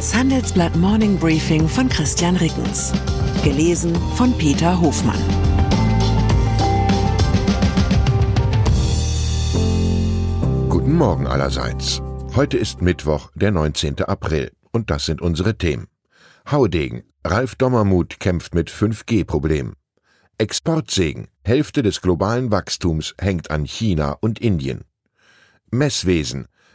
Das Handelsblatt Morning Briefing von Christian Rickens. Gelesen von Peter Hofmann. Guten Morgen allerseits. Heute ist Mittwoch, der 19. April. Und das sind unsere Themen. Haudegen. Ralf Dommermuth kämpft mit 5G-Problem. Exportsegen. Hälfte des globalen Wachstums hängt an China und Indien. Messwesen.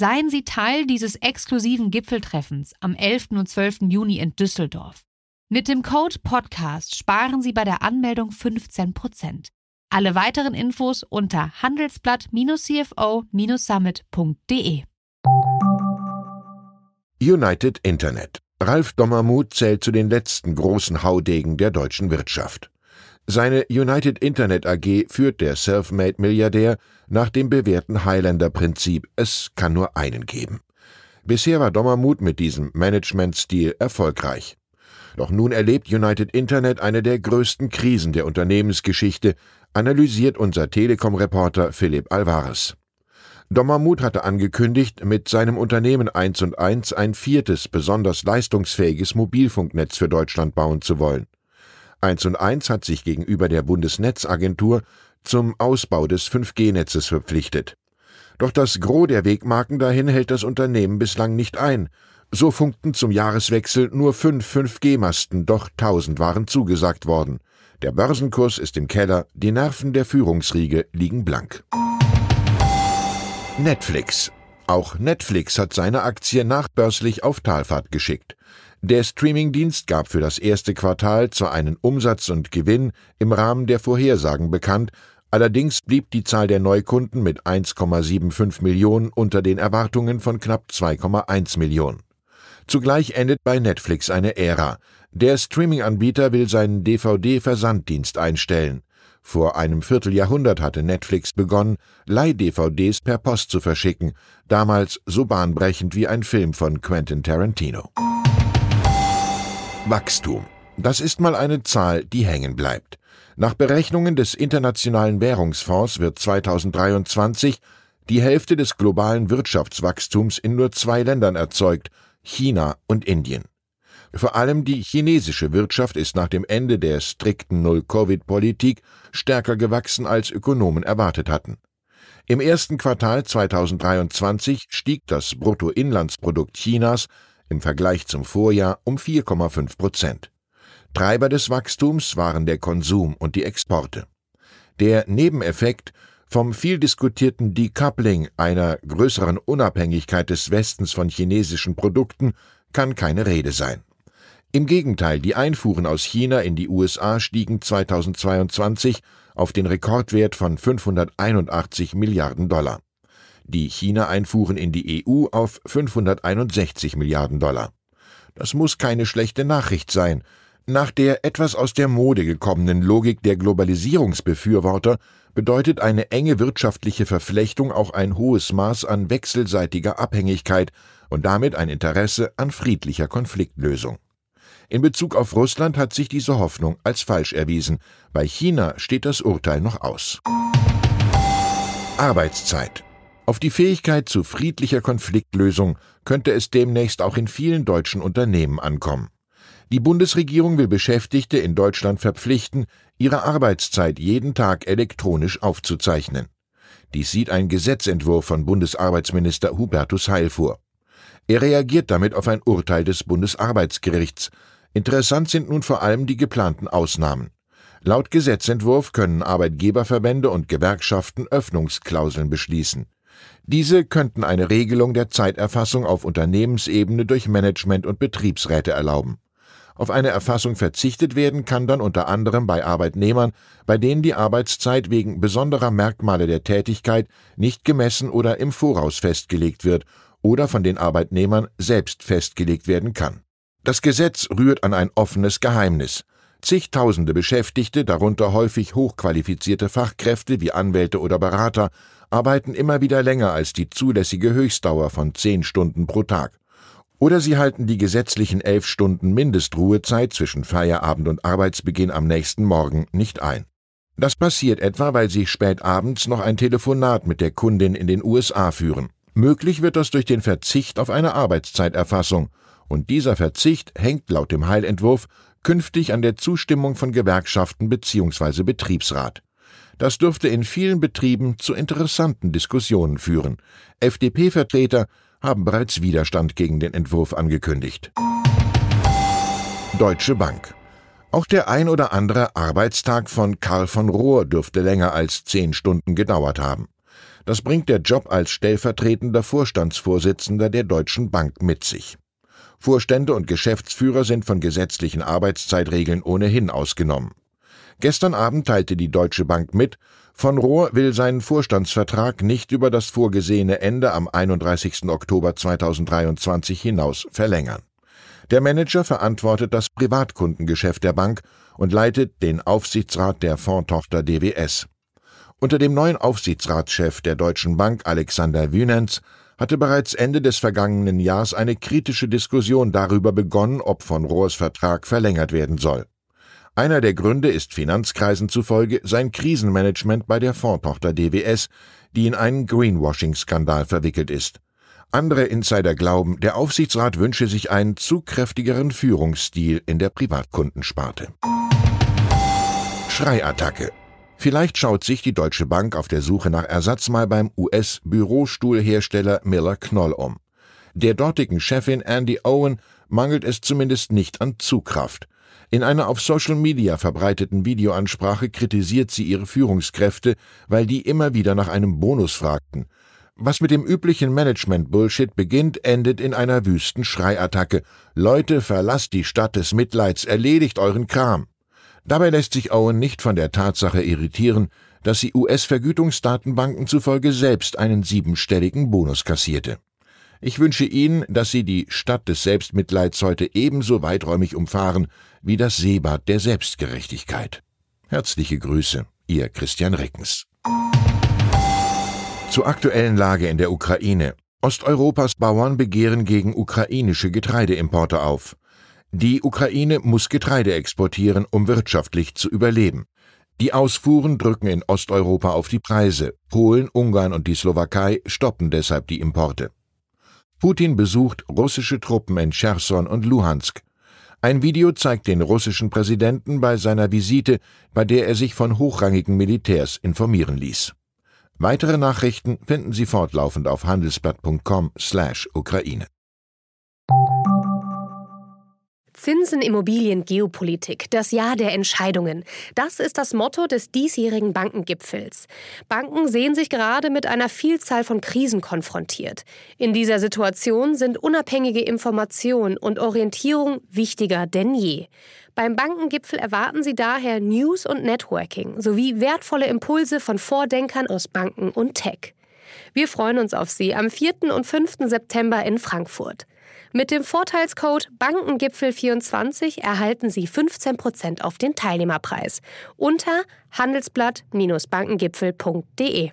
Seien Sie Teil dieses exklusiven Gipfeltreffens am 11. und 12. Juni in Düsseldorf. Mit dem Code Podcast sparen Sie bei der Anmeldung 15%. Alle weiteren Infos unter handelsblatt-cfo-summit.de. United Internet. Ralf Dommermuth zählt zu den letzten großen Haudegen der deutschen Wirtschaft. Seine United Internet AG führt der Selfmade-Milliardär nach dem bewährten Highlander-Prinzip, es kann nur einen geben. Bisher war Dommermuth mit diesem Managementstil erfolgreich. Doch nun erlebt United Internet eine der größten Krisen der Unternehmensgeschichte, analysiert unser Telekom-Reporter Philipp Alvarez. Dommermuth hatte angekündigt, mit seinem Unternehmen 1 und 1 ein viertes, besonders leistungsfähiges Mobilfunknetz für Deutschland bauen zu wollen. 1 und 1 hat sich gegenüber der Bundesnetzagentur zum Ausbau des 5G-Netzes verpflichtet. Doch das Gros der Wegmarken dahin hält das Unternehmen bislang nicht ein. So funkten zum Jahreswechsel nur fünf 5G-Masten, doch tausend waren zugesagt worden. Der Börsenkurs ist im Keller, die Nerven der Führungsriege liegen blank. Netflix. Auch Netflix hat seine Aktie nachbörslich auf Talfahrt geschickt. Der Streamingdienst gab für das erste Quartal zwar einen Umsatz und Gewinn im Rahmen der Vorhersagen bekannt, allerdings blieb die Zahl der Neukunden mit 1,75 Millionen unter den Erwartungen von knapp 2,1 Millionen. Zugleich endet bei Netflix eine Ära. Der Streaming-Anbieter will seinen DVD-Versanddienst einstellen. Vor einem Vierteljahrhundert hatte Netflix begonnen, Leih-DVDs per Post zu verschicken, damals so bahnbrechend wie ein Film von Quentin Tarantino. Wachstum. Das ist mal eine Zahl, die hängen bleibt. Nach Berechnungen des Internationalen Währungsfonds wird 2023 die Hälfte des globalen Wirtschaftswachstums in nur zwei Ländern erzeugt, China und Indien. Vor allem die chinesische Wirtschaft ist nach dem Ende der strikten Null-Covid-Politik stärker gewachsen, als Ökonomen erwartet hatten. Im ersten Quartal 2023 stieg das Bruttoinlandsprodukt Chinas im Vergleich zum Vorjahr um 4,5 Prozent. Treiber des Wachstums waren der Konsum und die Exporte. Der Nebeneffekt vom viel diskutierten Decoupling einer größeren Unabhängigkeit des Westens von chinesischen Produkten kann keine Rede sein. Im Gegenteil, die Einfuhren aus China in die USA stiegen 2022 auf den Rekordwert von 581 Milliarden Dollar die China-Einfuhren in die EU auf 561 Milliarden Dollar. Das muss keine schlechte Nachricht sein. Nach der etwas aus der Mode gekommenen Logik der Globalisierungsbefürworter bedeutet eine enge wirtschaftliche Verflechtung auch ein hohes Maß an wechselseitiger Abhängigkeit und damit ein Interesse an friedlicher Konfliktlösung. In Bezug auf Russland hat sich diese Hoffnung als falsch erwiesen. Bei China steht das Urteil noch aus. Arbeitszeit. Auf die Fähigkeit zu friedlicher Konfliktlösung könnte es demnächst auch in vielen deutschen Unternehmen ankommen. Die Bundesregierung will Beschäftigte in Deutschland verpflichten, ihre Arbeitszeit jeden Tag elektronisch aufzuzeichnen. Dies sieht ein Gesetzentwurf von Bundesarbeitsminister Hubertus Heil vor. Er reagiert damit auf ein Urteil des Bundesarbeitsgerichts. Interessant sind nun vor allem die geplanten Ausnahmen. Laut Gesetzentwurf können Arbeitgeberverbände und Gewerkschaften Öffnungsklauseln beschließen. Diese könnten eine Regelung der Zeiterfassung auf Unternehmensebene durch Management und Betriebsräte erlauben. Auf eine Erfassung verzichtet werden kann dann unter anderem bei Arbeitnehmern, bei denen die Arbeitszeit wegen besonderer Merkmale der Tätigkeit nicht gemessen oder im Voraus festgelegt wird oder von den Arbeitnehmern selbst festgelegt werden kann. Das Gesetz rührt an ein offenes Geheimnis. Zigtausende Beschäftigte, darunter häufig hochqualifizierte Fachkräfte wie Anwälte oder Berater, arbeiten immer wieder länger als die zulässige Höchstdauer von zehn Stunden pro Tag. Oder sie halten die gesetzlichen elf Stunden Mindestruhezeit zwischen Feierabend und Arbeitsbeginn am nächsten Morgen nicht ein. Das passiert etwa, weil sie spät abends noch ein Telefonat mit der Kundin in den USA führen. Möglich wird das durch den Verzicht auf eine Arbeitszeiterfassung, und dieser Verzicht hängt laut dem Heilentwurf künftig an der Zustimmung von Gewerkschaften bzw. Betriebsrat. Das dürfte in vielen Betrieben zu interessanten Diskussionen führen. FDP-Vertreter haben bereits Widerstand gegen den Entwurf angekündigt. Deutsche Bank. Auch der ein oder andere Arbeitstag von Karl von Rohr dürfte länger als zehn Stunden gedauert haben. Das bringt der Job als stellvertretender Vorstandsvorsitzender der Deutschen Bank mit sich. Vorstände und Geschäftsführer sind von gesetzlichen Arbeitszeitregeln ohnehin ausgenommen. Gestern Abend teilte die Deutsche Bank mit, von Rohr will seinen Vorstandsvertrag nicht über das vorgesehene Ende am 31. Oktober 2023 hinaus verlängern. Der Manager verantwortet das Privatkundengeschäft der Bank und leitet den Aufsichtsrat der Fondtochter DWS. Unter dem neuen Aufsichtsratschef der Deutschen Bank Alexander Wünens hatte bereits Ende des vergangenen Jahres eine kritische Diskussion darüber begonnen, ob von Rohrs Vertrag verlängert werden soll. Einer der Gründe ist Finanzkreisen zufolge sein Krisenmanagement bei der Fondtochter DWS, die in einen Greenwashing-Skandal verwickelt ist. Andere Insider glauben, der Aufsichtsrat wünsche sich einen zu kräftigeren Führungsstil in der Privatkundensparte. Schreiattacke Vielleicht schaut sich die Deutsche Bank auf der Suche nach Ersatz mal beim US-Bürostuhlhersteller Miller Knoll um. Der dortigen Chefin Andy Owen mangelt es zumindest nicht an Zugkraft. In einer auf Social Media verbreiteten Videoansprache kritisiert sie ihre Führungskräfte, weil die immer wieder nach einem Bonus fragten. Was mit dem üblichen Management-Bullshit beginnt, endet in einer wüsten Schreiattacke. Leute, verlasst die Stadt des Mitleids, erledigt euren Kram. Dabei lässt sich Owen nicht von der Tatsache irritieren, dass sie US-Vergütungsdatenbanken zufolge selbst einen siebenstelligen Bonus kassierte. Ich wünsche Ihnen, dass Sie die Stadt des Selbstmitleids heute ebenso weiträumig umfahren wie das Seebad der Selbstgerechtigkeit. Herzliche Grüße, Ihr Christian Reckens. Zur aktuellen Lage in der Ukraine. Osteuropas Bauern begehren gegen ukrainische Getreideimporte auf. Die Ukraine muss Getreide exportieren, um wirtschaftlich zu überleben. Die Ausfuhren drücken in Osteuropa auf die Preise. Polen, Ungarn und die Slowakei stoppen deshalb die Importe. Putin besucht russische Truppen in Cherson und Luhansk. Ein Video zeigt den russischen Präsidenten bei seiner Visite, bei der er sich von hochrangigen Militärs informieren ließ. Weitere Nachrichten finden Sie fortlaufend auf handelsblatt.com/Ukraine. Zinsen, Immobilien, Geopolitik, das Jahr der Entscheidungen. Das ist das Motto des diesjährigen Bankengipfels. Banken sehen sich gerade mit einer Vielzahl von Krisen konfrontiert. In dieser Situation sind unabhängige Information und Orientierung wichtiger denn je. Beim Bankengipfel erwarten Sie daher News und Networking sowie wertvolle Impulse von Vordenkern aus Banken und Tech. Wir freuen uns auf Sie am 4. und 5. September in Frankfurt. Mit dem Vorteilscode Bankengipfel24 erhalten Sie 15% auf den Teilnehmerpreis unter handelsblatt-bankengipfel.de.